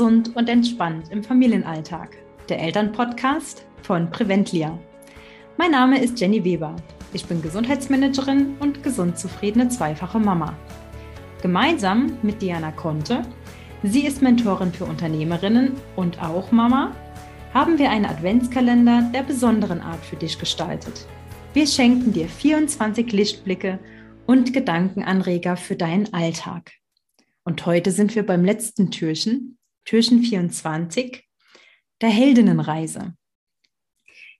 gesund und entspannt im Familienalltag. Der Elternpodcast von Preventlia. Mein Name ist Jenny Weber. Ich bin Gesundheitsmanagerin und gesund zufriedene zweifache Mama. Gemeinsam mit Diana Conte, sie ist Mentorin für Unternehmerinnen und auch Mama, haben wir einen Adventskalender der besonderen Art für dich gestaltet. Wir schenken dir 24 Lichtblicke und Gedankenanreger für deinen Alltag. Und heute sind wir beim letzten Türchen, Türchen 24, der Heldinnenreise.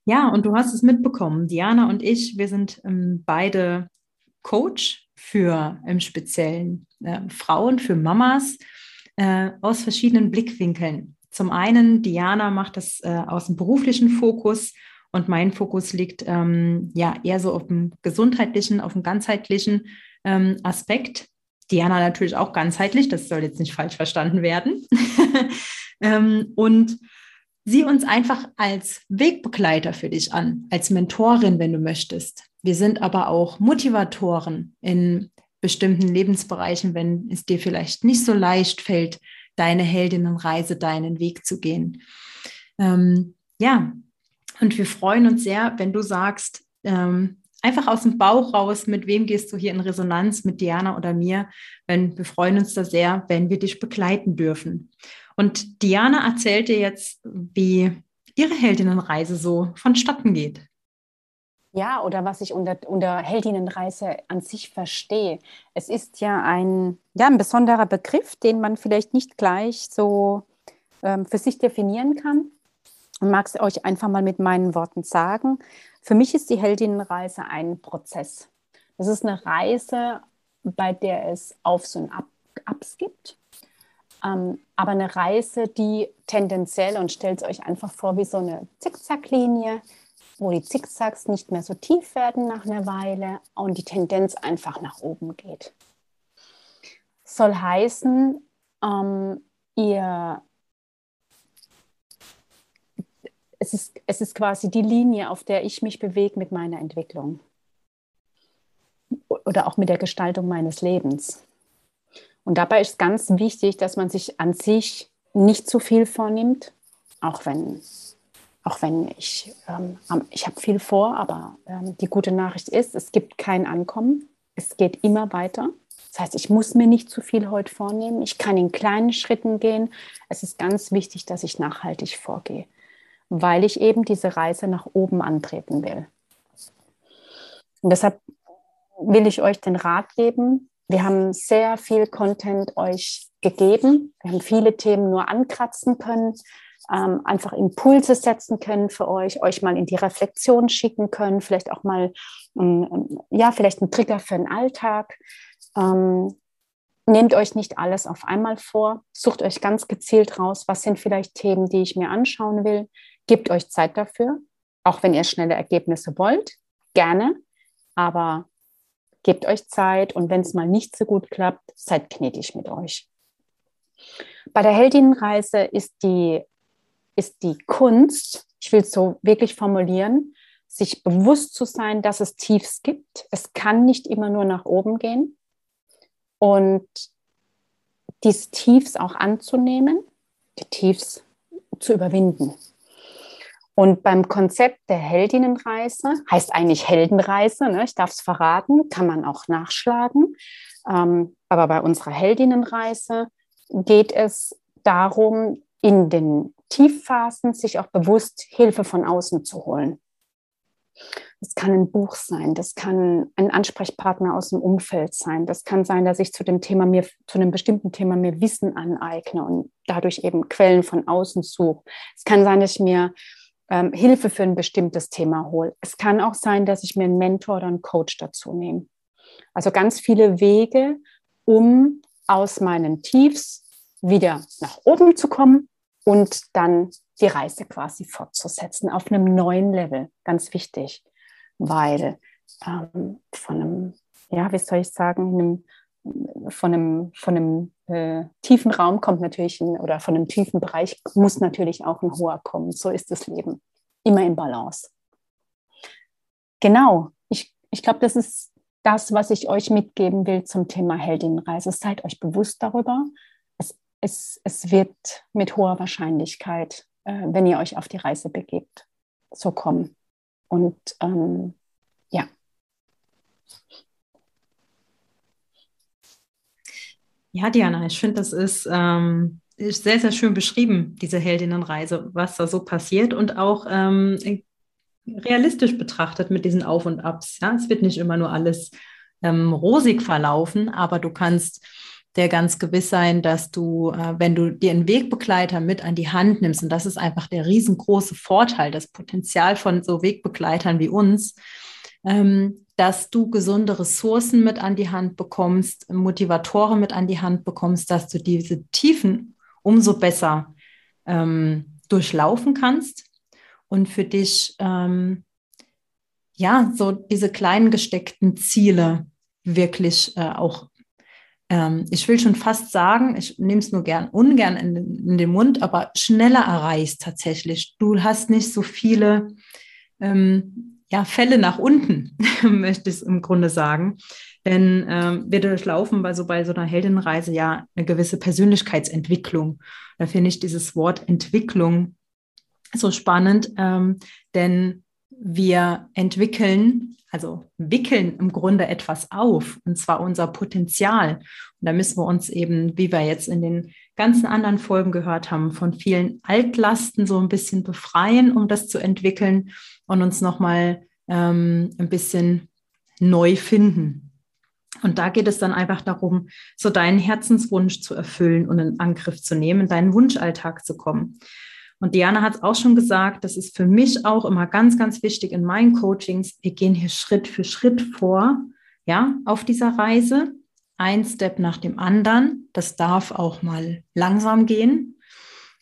Ja, und du hast es mitbekommen, Diana und ich, wir sind ähm, beide Coach für im Speziellen äh, Frauen, für Mamas äh, aus verschiedenen Blickwinkeln. Zum einen, Diana macht das äh, aus dem beruflichen Fokus und mein Fokus liegt ähm, ja eher so auf dem gesundheitlichen, auf dem ganzheitlichen ähm, Aspekt. Diana natürlich auch ganzheitlich, das soll jetzt nicht falsch verstanden werden. ähm, und sieh uns einfach als Wegbegleiter für dich an, als Mentorin, wenn du möchtest. Wir sind aber auch Motivatoren in bestimmten Lebensbereichen, wenn es dir vielleicht nicht so leicht fällt, deine Heldinnenreise, deinen Weg zu gehen. Ähm, ja, und wir freuen uns sehr, wenn du sagst, ähm, einfach aus dem Bauch raus, mit wem gehst du hier in Resonanz, mit Diana oder mir. Wenn, wir freuen uns da sehr, wenn wir dich begleiten dürfen. Und Diana erzählt dir jetzt, wie ihre Heldinnenreise so vonstatten geht. Ja, oder was ich unter, unter Heldinnenreise an sich verstehe. Es ist ja ein, ja ein besonderer Begriff, den man vielleicht nicht gleich so ähm, für sich definieren kann und mag es euch einfach mal mit meinen Worten sagen. Für mich ist die Heldinnenreise ein Prozess. Das ist eine Reise, bei der es Aufs und Abs gibt, ähm, aber eine Reise, die tendenziell, und stellt es euch einfach vor, wie so eine Zickzacklinie, wo die Zickzacks nicht mehr so tief werden nach einer Weile und die Tendenz einfach nach oben geht. Soll heißen, ähm, ihr es ist, es ist quasi die Linie, auf der ich mich bewege mit meiner Entwicklung oder auch mit der Gestaltung meines Lebens. Und dabei ist ganz wichtig, dass man sich an sich nicht zu viel vornimmt, auch wenn, auch wenn ich, ähm, ich habe viel vor, aber ähm, die gute Nachricht ist, es gibt kein Ankommen, es geht immer weiter. Das heißt, ich muss mir nicht zu viel heute vornehmen, ich kann in kleinen Schritten gehen. Es ist ganz wichtig, dass ich nachhaltig vorgehe weil ich eben diese Reise nach oben antreten will. Und deshalb will ich euch den Rat geben. Wir haben sehr viel Content euch gegeben. Wir haben viele Themen nur ankratzen können, ähm, einfach Impulse setzen können für euch, euch mal in die Reflexion schicken können, vielleicht auch mal, ähm, ja, vielleicht ein Trigger für den Alltag. Ähm, nehmt euch nicht alles auf einmal vor, sucht euch ganz gezielt raus, was sind vielleicht Themen, die ich mir anschauen will. Gebt euch Zeit dafür, auch wenn ihr schnelle Ergebnisse wollt, gerne, aber gebt euch Zeit und wenn es mal nicht so gut klappt, seid gnädig mit euch. Bei der Heldinnenreise ist die, ist die Kunst, ich will es so wirklich formulieren, sich bewusst zu sein, dass es Tiefs gibt. Es kann nicht immer nur nach oben gehen. Und diese Tiefs auch anzunehmen, die Tiefs zu überwinden. Und beim Konzept der Heldinnenreise, heißt eigentlich Heldenreise, ne? ich darf es verraten, kann man auch nachschlagen. Ähm, aber bei unserer Heldinnenreise geht es darum, in den Tiefphasen sich auch bewusst Hilfe von außen zu holen. Das kann ein Buch sein, das kann ein Ansprechpartner aus dem Umfeld sein, das kann sein, dass ich zu dem Thema mir, zu einem bestimmten Thema mir Wissen aneigne und dadurch eben Quellen von außen suche. Es kann sein, dass ich mir ähm, Hilfe für ein bestimmtes Thema hole. Es kann auch sein, dass ich mir einen Mentor oder einen Coach dazu nehme. Also ganz viele Wege, um aus meinen Tiefs wieder nach oben zu kommen und dann die Reise quasi fortzusetzen auf einem neuen Level. Ganz wichtig, weil ähm, von einem, ja, wie soll ich sagen, einem von einem, von einem äh, tiefen Raum kommt natürlich ein, oder von einem tiefen Bereich muss natürlich auch ein hoher kommen. So ist das Leben. Immer in Balance. Genau. Ich, ich glaube, das ist das, was ich euch mitgeben will zum Thema Heldinnenreise. Seid euch bewusst darüber. Es es, es wird mit hoher Wahrscheinlichkeit, äh, wenn ihr euch auf die Reise begebt, so kommen. Und ähm, ja. Ja, Diana, ich finde, das ist, ähm, ist, sehr, sehr schön beschrieben, diese Heldinnenreise, was da so passiert und auch ähm, realistisch betrachtet mit diesen Auf und Abs. Ja? Es wird nicht immer nur alles ähm, rosig verlaufen, aber du kannst der ganz gewiss sein, dass du, äh, wenn du dir einen Wegbegleiter mit an die Hand nimmst, und das ist einfach der riesengroße Vorteil, das Potenzial von so Wegbegleitern wie uns, ähm, dass du gesunde Ressourcen mit an die Hand bekommst, Motivatoren mit an die Hand bekommst, dass du diese Tiefen umso besser ähm, durchlaufen kannst und für dich ähm, ja so diese kleinen gesteckten Ziele wirklich äh, auch ähm, ich will schon fast sagen, ich nehme es nur gern, ungern in, in, den Mund, aber schneller erreichst tatsächlich. Du hast nicht so viele ähm, ja, Fälle nach unten, möchte ich im Grunde sagen. Denn ähm, wir durchlaufen bei so, bei so einer Heldenreise ja eine gewisse Persönlichkeitsentwicklung. Da finde ich dieses Wort Entwicklung so spannend, ähm, denn wir entwickeln also wickeln im Grunde etwas auf, und zwar unser Potenzial. Und da müssen wir uns eben, wie wir jetzt in den ganzen anderen Folgen gehört haben, von vielen Altlasten so ein bisschen befreien, um das zu entwickeln und uns nochmal ähm, ein bisschen neu finden. Und da geht es dann einfach darum, so deinen Herzenswunsch zu erfüllen und in Angriff zu nehmen, in deinen Wunschalltag zu kommen. Und Diana hat es auch schon gesagt, das ist für mich auch immer ganz, ganz wichtig in meinen Coachings. Wir gehen hier Schritt für Schritt vor, ja, auf dieser Reise. Ein Step nach dem anderen. Das darf auch mal langsam gehen.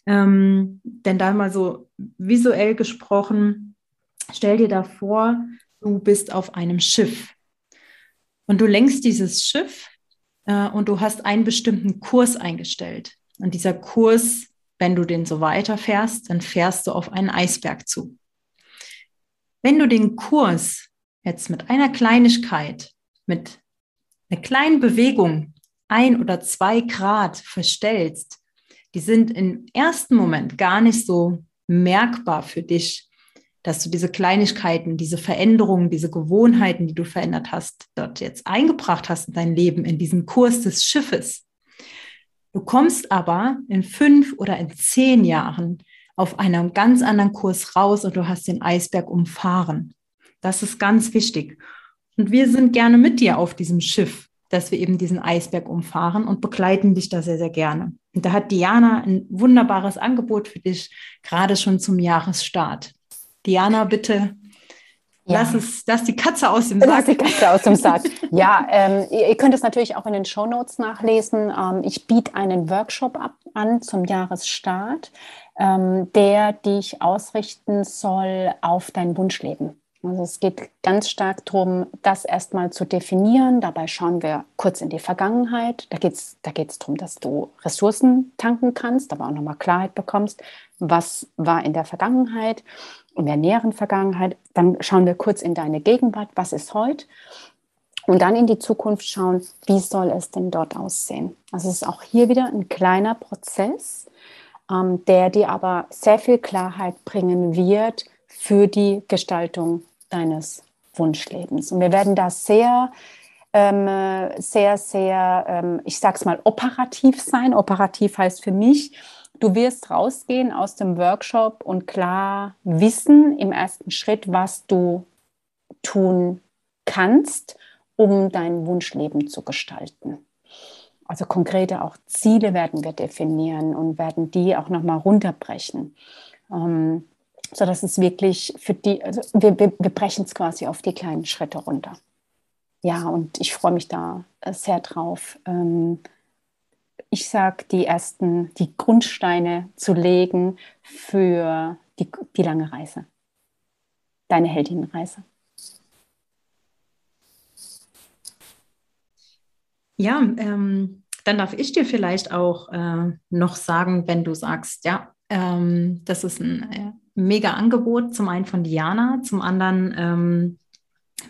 Ähm, denn da mal so visuell gesprochen, stell dir da vor, du bist auf einem Schiff und du lenkst dieses Schiff äh, und du hast einen bestimmten Kurs eingestellt. Und dieser Kurs wenn du den so weiterfährst, dann fährst du auf einen Eisberg zu. Wenn du den Kurs jetzt mit einer Kleinigkeit, mit einer kleinen Bewegung, ein oder zwei Grad verstellst, die sind im ersten Moment gar nicht so merkbar für dich, dass du diese Kleinigkeiten, diese Veränderungen, diese Gewohnheiten, die du verändert hast, dort jetzt eingebracht hast in dein Leben, in diesen Kurs des Schiffes. Du kommst aber in fünf oder in zehn Jahren auf einem ganz anderen Kurs raus und du hast den Eisberg umfahren. Das ist ganz wichtig. Und wir sind gerne mit dir auf diesem Schiff, dass wir eben diesen Eisberg umfahren und begleiten dich da sehr, sehr gerne. Und da hat Diana ein wunderbares Angebot für dich, gerade schon zum Jahresstart. Diana, bitte ja. Lass, es, lass die Katze aus dem Sack. Lass die Katze aus dem Sack. ja, ähm, ihr, ihr, könnt es natürlich auch in den Show Notes nachlesen. Ähm, ich biete einen Workshop ab, an zum Jahresstart, ähm, der dich ausrichten soll auf dein Wunschleben. Also es geht ganz stark darum, das erstmal zu definieren. Dabei schauen wir kurz in die Vergangenheit. Da geht es da geht's darum, dass du Ressourcen tanken kannst, aber auch nochmal Klarheit bekommst, was war in der Vergangenheit in der näheren Vergangenheit. Dann schauen wir kurz in deine Gegenwart, was ist heute? Und dann in die Zukunft schauen, wie soll es denn dort aussehen? Also es ist auch hier wieder ein kleiner Prozess, ähm, der dir aber sehr viel Klarheit bringen wird für die Gestaltung deines Wunschlebens. Und wir werden da sehr, ähm, sehr, sehr, ähm, ich sage es mal, operativ sein. Operativ heißt für mich, Du wirst rausgehen aus dem Workshop und klar wissen im ersten Schritt, was du tun kannst, um dein Wunschleben zu gestalten. Also konkrete auch Ziele werden wir definieren und werden die auch nochmal runterbrechen. Ähm, so dass es wirklich für die, also wir, wir, wir brechen es quasi auf die kleinen Schritte runter. Ja, und ich freue mich da sehr drauf, ähm, ich sage, die ersten, die Grundsteine zu legen für die, die lange Reise. Deine Heldinnenreise. Ja, ähm, dann darf ich dir vielleicht auch äh, noch sagen, wenn du sagst, ja, ähm, das ist ein äh, mega Angebot, zum einen von Diana, zum anderen ähm,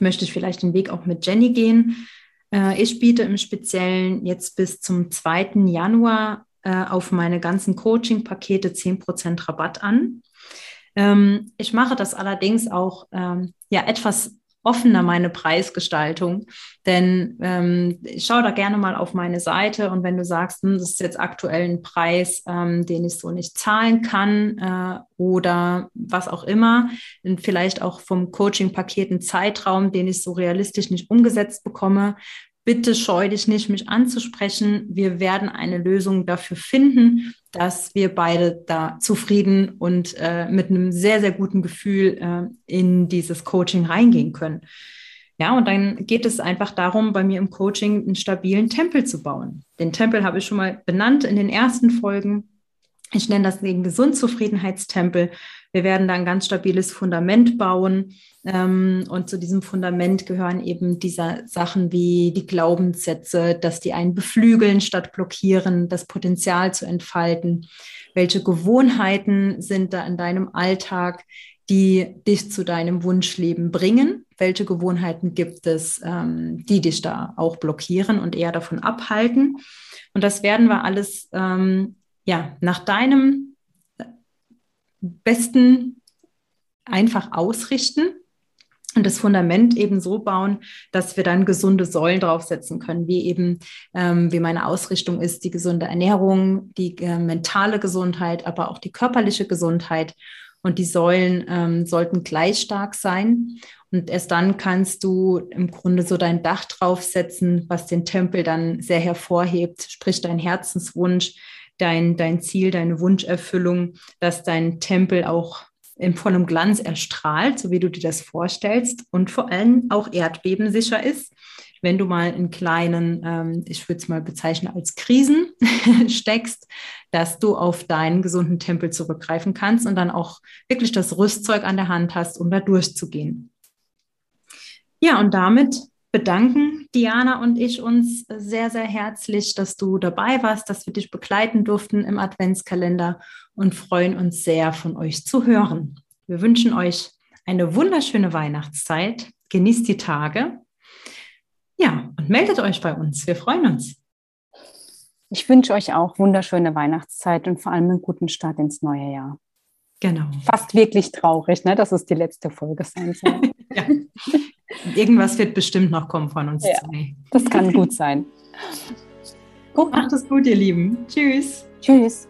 möchte ich vielleicht den Weg auch mit Jenny gehen. Äh, ich biete im Speziellen jetzt bis zum 2. Januar äh, auf meine ganzen Coaching-Pakete 10% Rabatt an. Ähm, ich mache das allerdings auch ähm, ja etwas offener meine Preisgestaltung. Denn ähm, ich schaue da gerne mal auf meine Seite und wenn du sagst, hm, das ist jetzt aktuell ein Preis, ähm, den ich so nicht zahlen kann äh, oder was auch immer, vielleicht auch vom Coaching-Paket ein Zeitraum, den ich so realistisch nicht umgesetzt bekomme, bitte scheu dich nicht, mich anzusprechen. Wir werden eine Lösung dafür finden, dass wir beide da zufrieden und äh, mit einem sehr, sehr guten Gefühl äh, in dieses Coaching reingehen können. Ja, und dann geht es einfach darum, bei mir im Coaching einen stabilen Tempel zu bauen. Den Tempel habe ich schon mal benannt in den ersten Folgen. Ich nenne das den Gesundzufriedenheitstempel. Wir werden da ein ganz stabiles Fundament bauen. Ähm, und zu diesem Fundament gehören eben diese Sachen wie die Glaubenssätze, dass die einen beflügeln statt blockieren, das Potenzial zu entfalten. Welche Gewohnheiten sind da in deinem Alltag, die dich zu deinem Wunschleben bringen? Welche Gewohnheiten gibt es, ähm, die dich da auch blockieren und eher davon abhalten? Und das werden wir alles ähm, ja, nach deinem besten einfach ausrichten und das Fundament eben so bauen, dass wir dann gesunde Säulen draufsetzen können, wie eben, ähm, wie meine Ausrichtung ist, die gesunde Ernährung, die äh, mentale Gesundheit, aber auch die körperliche Gesundheit. Und die Säulen ähm, sollten gleich stark sein. Und erst dann kannst du im Grunde so dein Dach draufsetzen, was den Tempel dann sehr hervorhebt, sprich dein Herzenswunsch, dein, dein Ziel, deine Wunscherfüllung, dass dein Tempel auch in vollem Glanz erstrahlt, so wie du dir das vorstellst und vor allem auch erdbebensicher ist. Wenn du mal in kleinen, ähm, ich würde es mal bezeichnen als Krisen steckst, dass du auf deinen gesunden Tempel zurückgreifen kannst und dann auch wirklich das Rüstzeug an der Hand hast, um da durchzugehen. Ja, und damit bedanken Diana und ich uns sehr, sehr herzlich, dass du dabei warst, dass wir dich begleiten durften im Adventskalender und freuen uns sehr, von euch zu hören. Wir wünschen euch eine wunderschöne Weihnachtszeit. Genießt die Tage. Ja, und meldet euch bei uns. Wir freuen uns. Ich wünsche euch auch wunderschöne Weihnachtszeit und vor allem einen guten Start ins neue Jahr. Genau. Fast wirklich traurig, ne, dass es die letzte Folge sein soll. ja. Irgendwas wird bestimmt noch kommen von uns ja, zwei. Das kann gut sein. Gut. Macht es gut, ihr Lieben. Tschüss. Tschüss.